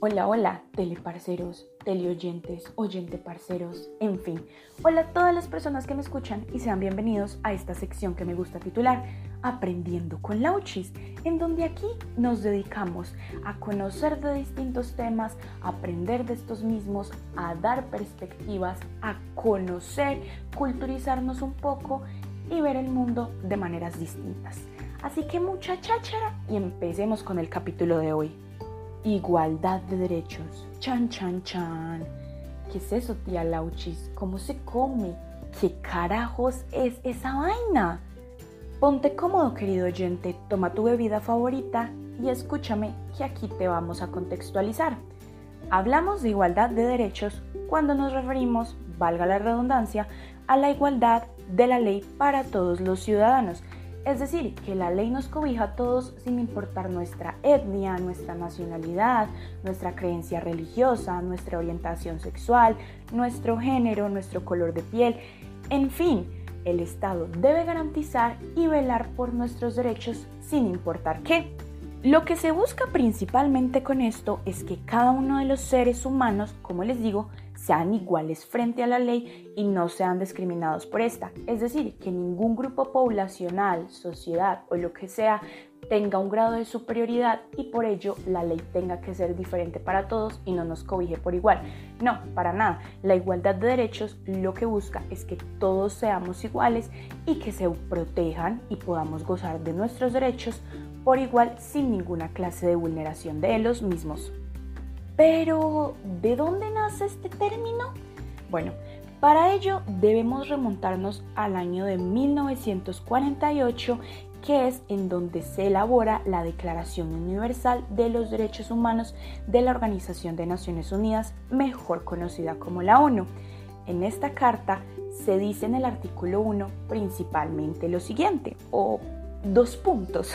Hola, hola, teleparceros, teleoyentes, oyente parceros, en fin. Hola a todas las personas que me escuchan y sean bienvenidos a esta sección que me gusta titular Aprendiendo con Lauchis, en donde aquí nos dedicamos a conocer de distintos temas, a aprender de estos mismos, a dar perspectivas, a conocer, culturizarnos un poco y ver el mundo de maneras distintas. Así que mucha cháchara y empecemos con el capítulo de hoy. Igualdad de derechos. Chan, chan, chan. ¿Qué es eso, tía Lauchis? ¿Cómo se come? ¿Qué carajos es esa vaina? Ponte cómodo, querido oyente, toma tu bebida favorita y escúchame que aquí te vamos a contextualizar. Hablamos de igualdad de derechos cuando nos referimos, valga la redundancia, a la igualdad de la ley para todos los ciudadanos es decir, que la ley nos cobija a todos sin importar nuestra etnia, nuestra nacionalidad, nuestra creencia religiosa, nuestra orientación sexual, nuestro género, nuestro color de piel, en fin, el Estado debe garantizar y velar por nuestros derechos sin importar qué. Lo que se busca principalmente con esto es que cada uno de los seres humanos, como les digo, sean iguales frente a la ley y no sean discriminados por esta. Es decir, que ningún grupo poblacional, sociedad o lo que sea tenga un grado de superioridad y por ello la ley tenga que ser diferente para todos y no nos cobije por igual. No, para nada. La igualdad de derechos lo que busca es que todos seamos iguales y que se protejan y podamos gozar de nuestros derechos por igual sin ninguna clase de vulneración de los mismos. Pero, ¿de dónde nace este término? Bueno, para ello debemos remontarnos al año de 1948, que es en donde se elabora la Declaración Universal de los Derechos Humanos de la Organización de Naciones Unidas, mejor conocida como la ONU. En esta carta se dice en el artículo 1 principalmente lo siguiente, o dos puntos.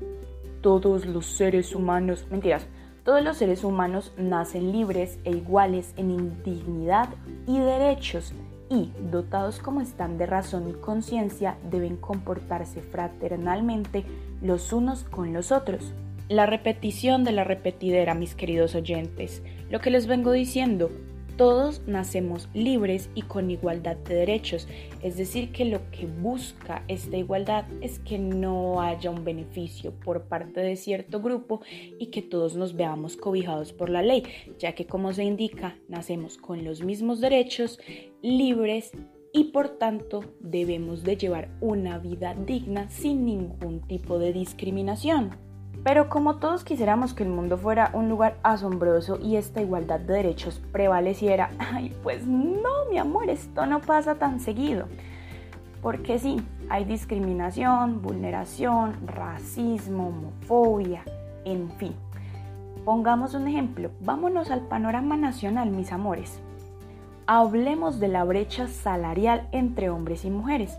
Todos los seres humanos, mentiras, todos los seres humanos nacen libres e iguales en indignidad y derechos y, dotados como están de razón y conciencia, deben comportarse fraternalmente los unos con los otros. La repetición de la repetidera, mis queridos oyentes. Lo que les vengo diciendo, todos nacemos libres y con igualdad de derechos, es decir, que lo que busca esta igualdad es que no haya un beneficio por parte de cierto grupo y que todos nos veamos cobijados por la ley, ya que como se indica, nacemos con los mismos derechos, libres y por tanto debemos de llevar una vida digna sin ningún tipo de discriminación. Pero como todos quisiéramos que el mundo fuera un lugar asombroso y esta igualdad de derechos prevaleciera, ay, pues no, mi amor, esto no pasa tan seguido. Porque sí, hay discriminación, vulneración, racismo, homofobia, en fin. Pongamos un ejemplo, vámonos al panorama nacional, mis amores. Hablemos de la brecha salarial entre hombres y mujeres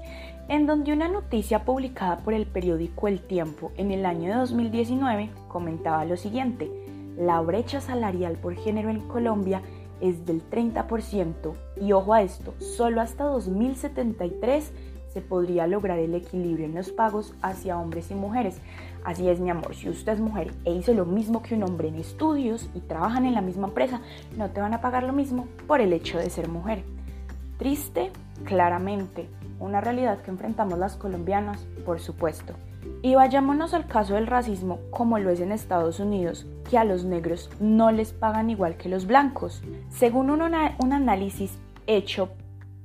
en donde una noticia publicada por el periódico El Tiempo en el año de 2019 comentaba lo siguiente, la brecha salarial por género en Colombia es del 30% y ojo a esto, solo hasta 2073 se podría lograr el equilibrio en los pagos hacia hombres y mujeres. Así es mi amor, si usted es mujer e hizo lo mismo que un hombre en estudios y trabajan en la misma empresa, no te van a pagar lo mismo por el hecho de ser mujer. Triste, claramente, una realidad que enfrentamos las colombianas, por supuesto. Y vayámonos al caso del racismo como lo es en Estados Unidos, que a los negros no les pagan igual que los blancos. Según un, un análisis hecho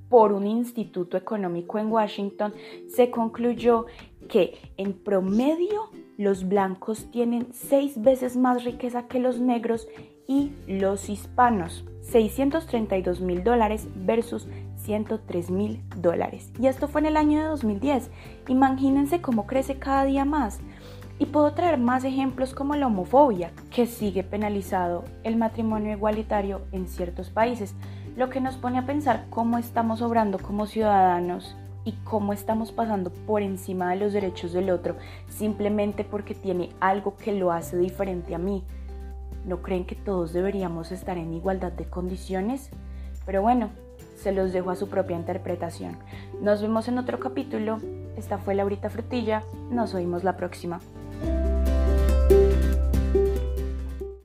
por un instituto económico en Washington, se concluyó que en promedio los blancos tienen seis veces más riqueza que los negros y los hispanos, 632 mil dólares versus 103 mil dólares. Y esto fue en el año de 2010. Imagínense cómo crece cada día más. Y puedo traer más ejemplos como la homofobia, que sigue penalizado el matrimonio igualitario en ciertos países, lo que nos pone a pensar cómo estamos obrando como ciudadanos y cómo estamos pasando por encima de los derechos del otro simplemente porque tiene algo que lo hace diferente a mí. ¿No creen que todos deberíamos estar en igualdad de condiciones? Pero bueno, se los dejo a su propia interpretación. Nos vemos en otro capítulo. Esta fue Laurita Frutilla. Nos oímos la próxima.